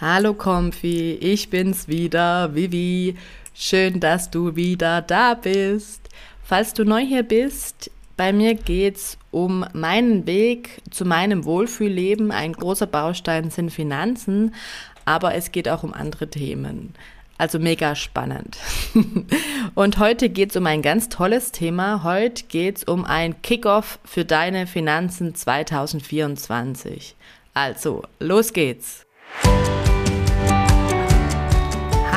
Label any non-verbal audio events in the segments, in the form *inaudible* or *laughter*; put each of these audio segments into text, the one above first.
Hallo Comfy, ich bin's wieder, Vivi. Schön, dass du wieder da bist. Falls du neu hier bist, bei mir geht's um meinen Weg zu meinem Wohlfühlleben. Ein großer Baustein sind Finanzen, aber es geht auch um andere Themen. Also mega spannend. *laughs* Und heute geht's um ein ganz tolles Thema. Heute geht's um ein Kickoff für deine Finanzen 2024. Also, los geht's.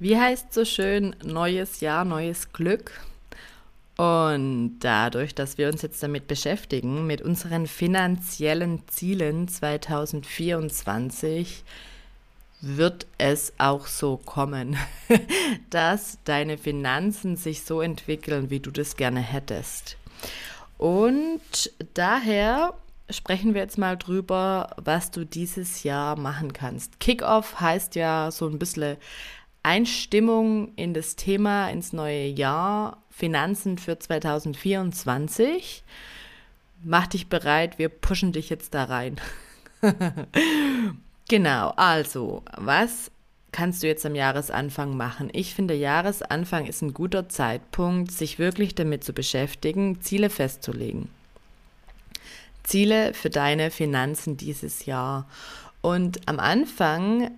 Wie heißt so schön, neues Jahr, neues Glück? Und dadurch, dass wir uns jetzt damit beschäftigen, mit unseren finanziellen Zielen 2024, wird es auch so kommen, *laughs* dass deine Finanzen sich so entwickeln, wie du das gerne hättest. Und daher sprechen wir jetzt mal drüber, was du dieses Jahr machen kannst. Kickoff heißt ja so ein bisschen Einstimmung in das Thema, ins neue Jahr, Finanzen für 2024. Mach dich bereit, wir pushen dich jetzt da rein. *laughs* genau, also, was kannst du jetzt am Jahresanfang machen? Ich finde, Jahresanfang ist ein guter Zeitpunkt, sich wirklich damit zu beschäftigen, Ziele festzulegen. Ziele für deine Finanzen dieses Jahr. Und am Anfang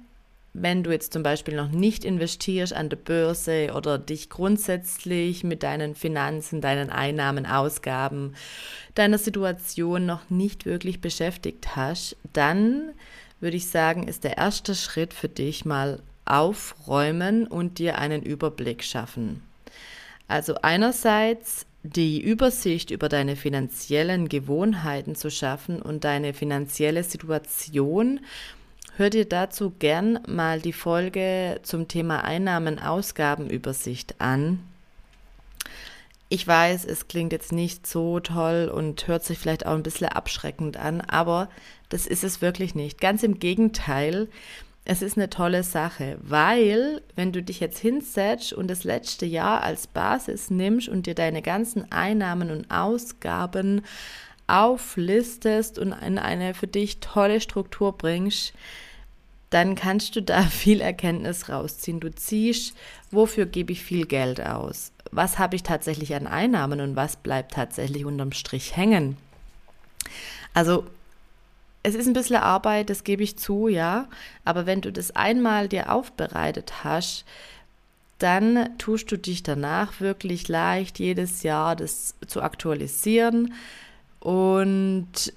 wenn du jetzt zum Beispiel noch nicht investierst an der Börse oder dich grundsätzlich mit deinen Finanzen, deinen Einnahmen, Ausgaben, deiner Situation noch nicht wirklich beschäftigt hast, dann würde ich sagen, ist der erste Schritt für dich mal aufräumen und dir einen Überblick schaffen. Also einerseits die Übersicht über deine finanziellen Gewohnheiten zu schaffen und deine finanzielle Situation Hör dir dazu gern mal die Folge zum Thema Einnahmen-Ausgabenübersicht an. Ich weiß, es klingt jetzt nicht so toll und hört sich vielleicht auch ein bisschen abschreckend an, aber das ist es wirklich nicht. Ganz im Gegenteil, es ist eine tolle Sache, weil wenn du dich jetzt hinsetzt und das letzte Jahr als Basis nimmst und dir deine ganzen Einnahmen und Ausgaben auflistest und in eine für dich tolle Struktur bringst, dann kannst du da *laughs* viel Erkenntnis rausziehen. Du ziehst, wofür gebe ich viel Geld aus? Was habe ich tatsächlich an Einnahmen und was bleibt tatsächlich unterm Strich hängen? Also es ist ein bisschen Arbeit, das gebe ich zu, ja. Aber wenn du das einmal dir aufbereitet hast, dann tust du dich danach wirklich leicht, jedes Jahr das zu aktualisieren. Und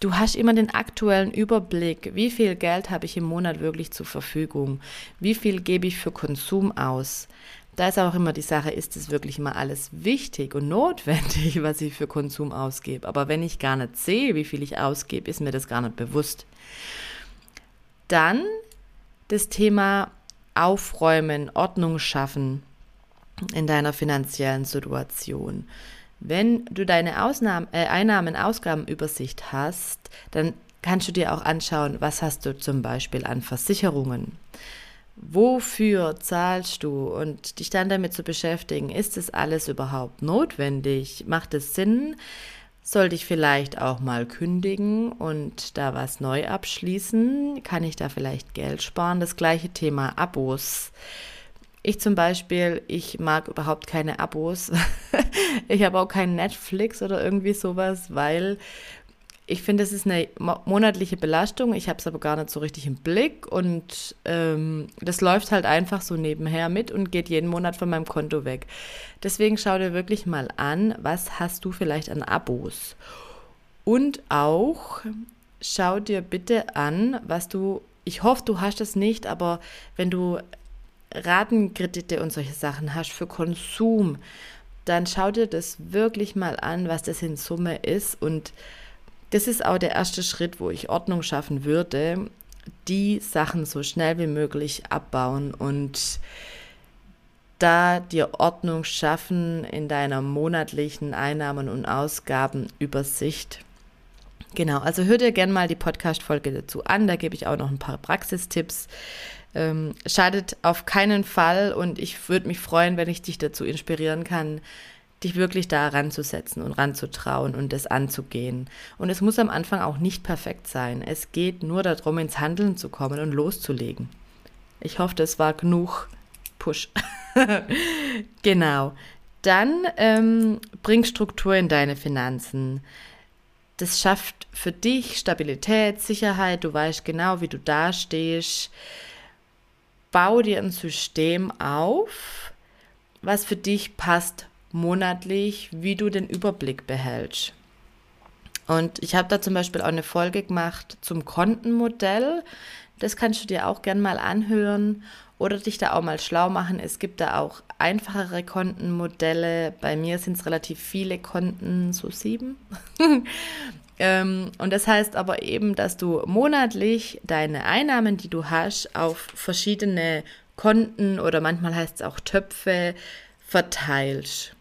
Du hast immer den aktuellen Überblick, wie viel Geld habe ich im Monat wirklich zur Verfügung, wie viel gebe ich für Konsum aus. Da ist auch immer die Sache, ist es wirklich mal alles wichtig und notwendig, *laughs* was ich für Konsum ausgebe. Aber wenn ich gar nicht sehe, wie viel ich ausgebe, ist mir das gar nicht bewusst. Dann das Thema Aufräumen, Ordnung schaffen in deiner finanziellen Situation. Wenn du deine Ausnahmen, äh, Einnahmen-Ausgabenübersicht hast, dann kannst du dir auch anschauen, was hast du zum Beispiel an Versicherungen. Wofür zahlst du und dich dann damit zu beschäftigen, ist das alles überhaupt notwendig? Macht es Sinn? Sollte ich vielleicht auch mal kündigen und da was neu abschließen? Kann ich da vielleicht Geld sparen? Das gleiche Thema Abos. Ich zum Beispiel, ich mag überhaupt keine Abos. *laughs* ich habe auch kein Netflix oder irgendwie sowas, weil ich finde, es ist eine monatliche Belastung. Ich habe es aber gar nicht so richtig im Blick und ähm, das läuft halt einfach so nebenher mit und geht jeden Monat von meinem Konto weg. Deswegen schau dir wirklich mal an, was hast du vielleicht an Abos. Und auch schau dir bitte an, was du, ich hoffe, du hast es nicht, aber wenn du Ratenkredite und solche Sachen hast für Konsum, dann schau dir das wirklich mal an, was das in Summe ist. Und das ist auch der erste Schritt, wo ich Ordnung schaffen würde, die Sachen so schnell wie möglich abbauen und da dir Ordnung schaffen in deiner monatlichen Einnahmen- und Ausgabenübersicht. Genau, also hör dir gerne mal die Podcast-Folge dazu an, da gebe ich auch noch ein paar Praxistipps. Ähm, schadet auf keinen Fall und ich würde mich freuen, wenn ich dich dazu inspirieren kann, dich wirklich da ranzusetzen und ranzutrauen und das anzugehen. Und es muss am Anfang auch nicht perfekt sein. Es geht nur darum, ins Handeln zu kommen und loszulegen. Ich hoffe, das war genug Push. *laughs* genau. Dann ähm, bring Struktur in deine Finanzen. Das schafft für dich Stabilität, Sicherheit. Du weißt genau, wie du dastehst. Bau dir ein System auf, was für dich passt monatlich, wie du den Überblick behältst. Und ich habe da zum Beispiel auch eine Folge gemacht zum Kontenmodell. Das kannst du dir auch gern mal anhören oder dich da auch mal schlau machen. Es gibt da auch einfachere Kontenmodelle. Bei mir sind es relativ viele Konten, so sieben. *laughs* ähm, und das heißt aber eben, dass du monatlich deine Einnahmen, die du hast, auf verschiedene Konten oder manchmal heißt es auch Töpfe verteilst.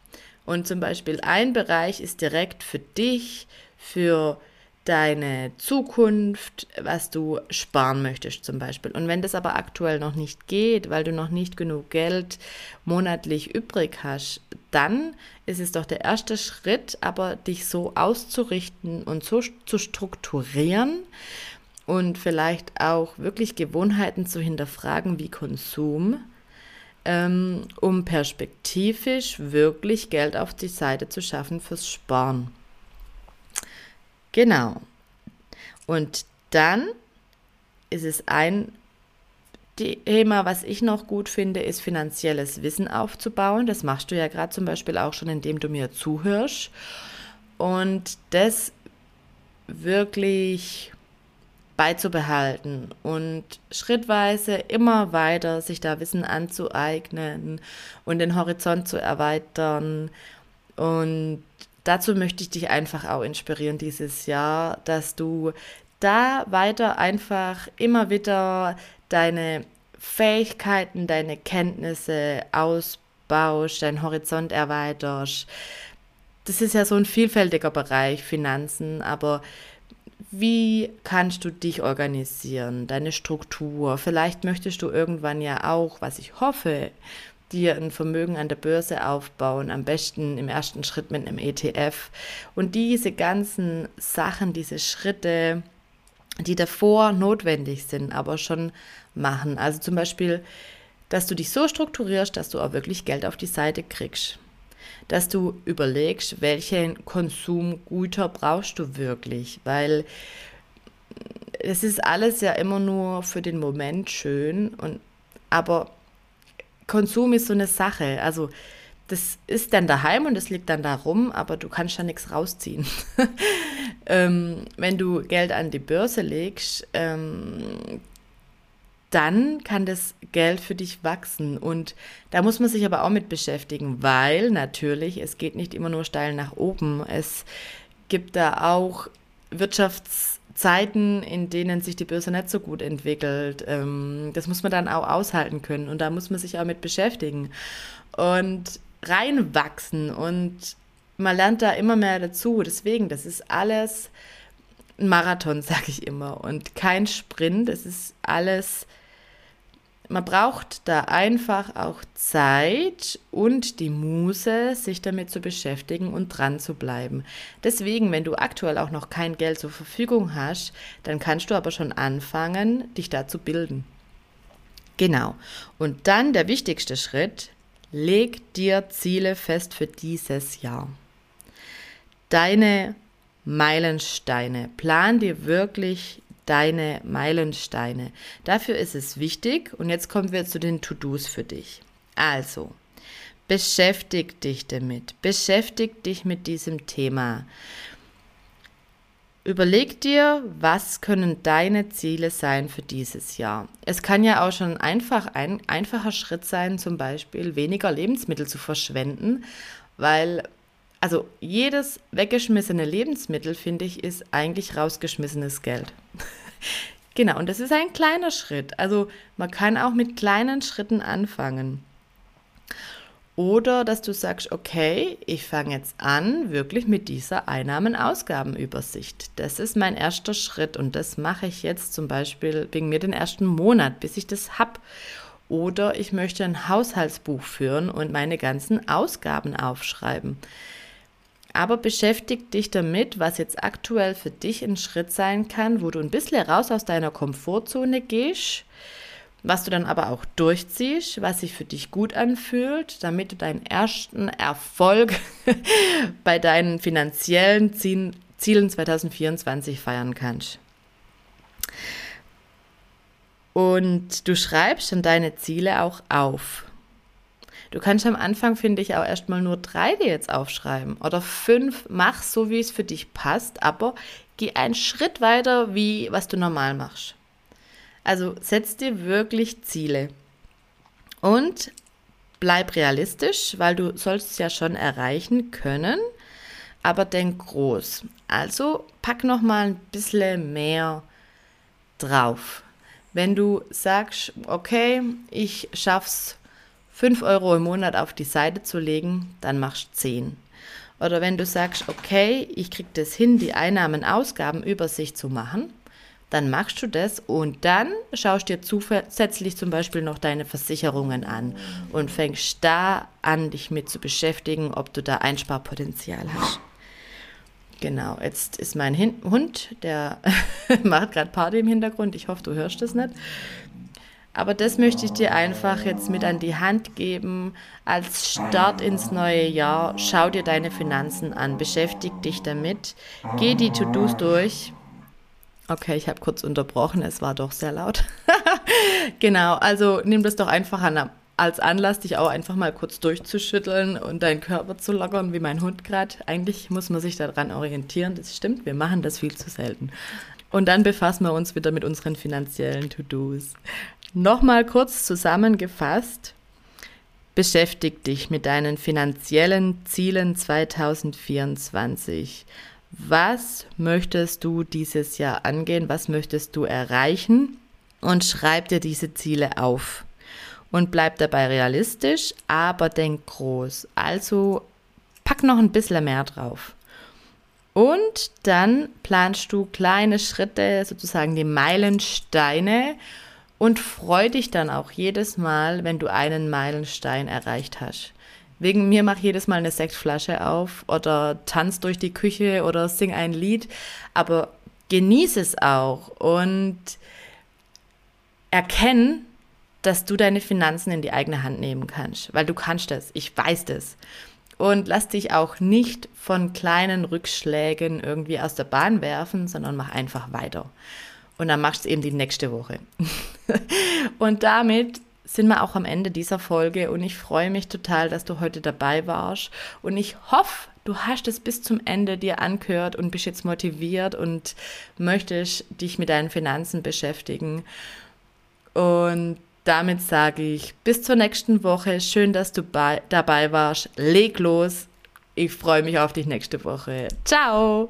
Und zum Beispiel ein Bereich ist direkt für dich, für deine Zukunft, was du sparen möchtest zum Beispiel. Und wenn das aber aktuell noch nicht geht, weil du noch nicht genug Geld monatlich übrig hast, dann ist es doch der erste Schritt, aber dich so auszurichten und so zu strukturieren und vielleicht auch wirklich Gewohnheiten zu hinterfragen wie Konsum, ähm, um perspektivisch wirklich Geld auf die Seite zu schaffen fürs Sparen. Genau. Und dann ist es ein Thema, was ich noch gut finde, ist finanzielles Wissen aufzubauen. Das machst du ja gerade zum Beispiel auch schon, indem du mir zuhörst. Und das wirklich beizubehalten und schrittweise immer weiter sich da Wissen anzueignen und den Horizont zu erweitern. Und dazu möchte ich dich einfach auch inspirieren dieses Jahr, dass du da weiter einfach immer wieder deine Fähigkeiten, deine Kenntnisse ausbaust, deinen Horizont erweiterst. Das ist ja so ein vielfältiger Bereich, Finanzen, aber wie kannst du dich organisieren, deine Struktur? Vielleicht möchtest du irgendwann ja auch, was ich hoffe, dir ein Vermögen an der Börse aufbauen, am besten im ersten Schritt mit einem ETF. Und diese ganzen Sachen, diese Schritte, die davor notwendig sind, aber schon machen. Also zum Beispiel, dass du dich so strukturierst, dass du auch wirklich Geld auf die Seite kriegst dass du überlegst, welche Konsumgüter brauchst du wirklich, weil es ist alles ja immer nur für den Moment schön und aber Konsum ist so eine Sache, also das ist dann daheim und es liegt dann da rum, aber du kannst da nichts rausziehen. *laughs* ähm, wenn du Geld an die Börse legst, ähm, dann kann das Geld für dich wachsen. Und da muss man sich aber auch mit beschäftigen, weil natürlich, es geht nicht immer nur steil nach oben. Es gibt da auch Wirtschaftszeiten, in denen sich die Börse nicht so gut entwickelt. Ähm, das muss man dann auch aushalten können und da muss man sich auch mit beschäftigen und reinwachsen und man lernt da immer mehr dazu. Deswegen, das ist alles ein Marathon, *laughs* sage ich immer, und kein Sprint. Es ist alles man braucht da einfach auch Zeit und die Muße, sich damit zu beschäftigen und dran zu bleiben. Deswegen, wenn du aktuell auch noch kein Geld zur Verfügung hast, dann kannst du aber schon anfangen, dich da zu bilden. Genau. Und dann der wichtigste Schritt, leg dir Ziele fest für dieses Jahr. Deine Meilensteine. Plan dir wirklich deine Meilensteine. Dafür ist es wichtig, und jetzt kommen wir zu den To-Dos für dich. Also, beschäftig dich damit, beschäftig dich mit diesem Thema. Überleg dir, was können deine Ziele sein für dieses Jahr. Es kann ja auch schon einfach ein einfacher Schritt sein, zum Beispiel weniger Lebensmittel zu verschwenden, weil also jedes weggeschmissene Lebensmittel, finde ich, ist eigentlich rausgeschmissenes Geld. *laughs* genau, und das ist ein kleiner Schritt. Also man kann auch mit kleinen Schritten anfangen. Oder dass du sagst, okay, ich fange jetzt an, wirklich mit dieser Einnahmen-Ausgaben-Übersicht. Das ist mein erster Schritt und das mache ich jetzt zum Beispiel wegen mir den ersten Monat, bis ich das habe. Oder ich möchte ein Haushaltsbuch führen und meine ganzen Ausgaben aufschreiben. Aber beschäftig dich damit, was jetzt aktuell für dich ein Schritt sein kann, wo du ein bisschen raus aus deiner Komfortzone gehst was du dann aber auch durchziehst, was sich für dich gut anfühlt, damit du deinen ersten Erfolg *laughs* bei deinen finanziellen Zielen 2024 feiern kannst. Und du schreibst dann deine Ziele auch auf. Du kannst am Anfang, finde ich, auch erstmal nur drei dir jetzt aufschreiben oder fünf. Mach so, wie es für dich passt, aber geh einen Schritt weiter, wie was du normal machst. Also setz dir wirklich Ziele und bleib realistisch, weil du sollst es ja schon erreichen können, aber denk groß. Also pack noch mal ein bisschen mehr drauf. Wenn du sagst, okay, ich schaff's 5 Euro im Monat auf die Seite zu legen, dann machst du 10. Oder wenn du sagst, okay, ich krieg das hin, die Einnahmen-Ausgaben-Übersicht zu machen, dann machst du das und dann schaust dir zusätzlich zum Beispiel noch deine Versicherungen an und fängst da an, dich mit zu beschäftigen, ob du da Einsparpotenzial hast. Genau, jetzt ist mein Hin Hund, der *laughs* macht gerade Party im Hintergrund. Ich hoffe, du hörst das nicht. Aber das möchte ich dir einfach jetzt mit an die Hand geben. Als Start ins neue Jahr, schau dir deine Finanzen an, beschäftig dich damit, geh die To-Dos durch Okay, ich habe kurz unterbrochen, es war doch sehr laut. *laughs* genau, also nimm das doch einfach an, als Anlass, dich auch einfach mal kurz durchzuschütteln und deinen Körper zu lockern, wie mein Hund gerade. Eigentlich muss man sich daran orientieren, das stimmt, wir machen das viel zu selten. Und dann befassen wir uns wieder mit unseren finanziellen To-Dos. Nochmal kurz zusammengefasst. Beschäftig dich mit deinen finanziellen Zielen 2024. Was möchtest du dieses Jahr angehen? Was möchtest du erreichen? Und schreib dir diese Ziele auf. Und bleib dabei realistisch, aber denk groß. Also pack noch ein bisschen mehr drauf. Und dann planst du kleine Schritte, sozusagen die Meilensteine und freu dich dann auch jedes Mal, wenn du einen Meilenstein erreicht hast. Wegen mir mach jedes Mal eine Sektflasche auf oder tanz durch die Küche oder sing ein Lied, aber genieße es auch und erkenn, dass du deine Finanzen in die eigene Hand nehmen kannst, weil du kannst das, ich weiß das. Und lass dich auch nicht von kleinen Rückschlägen irgendwie aus der Bahn werfen, sondern mach einfach weiter. Und dann machst du es eben die nächste Woche. *laughs* und damit sind wir auch am Ende dieser Folge und ich freue mich total, dass du heute dabei warst und ich hoffe, du hast es bis zum Ende dir angehört und bist jetzt motiviert und möchtest dich mit deinen Finanzen beschäftigen. Und damit sage ich bis zur nächsten Woche. Schön, dass du bei, dabei warst. Leg los. Ich freue mich auf dich nächste Woche. Ciao.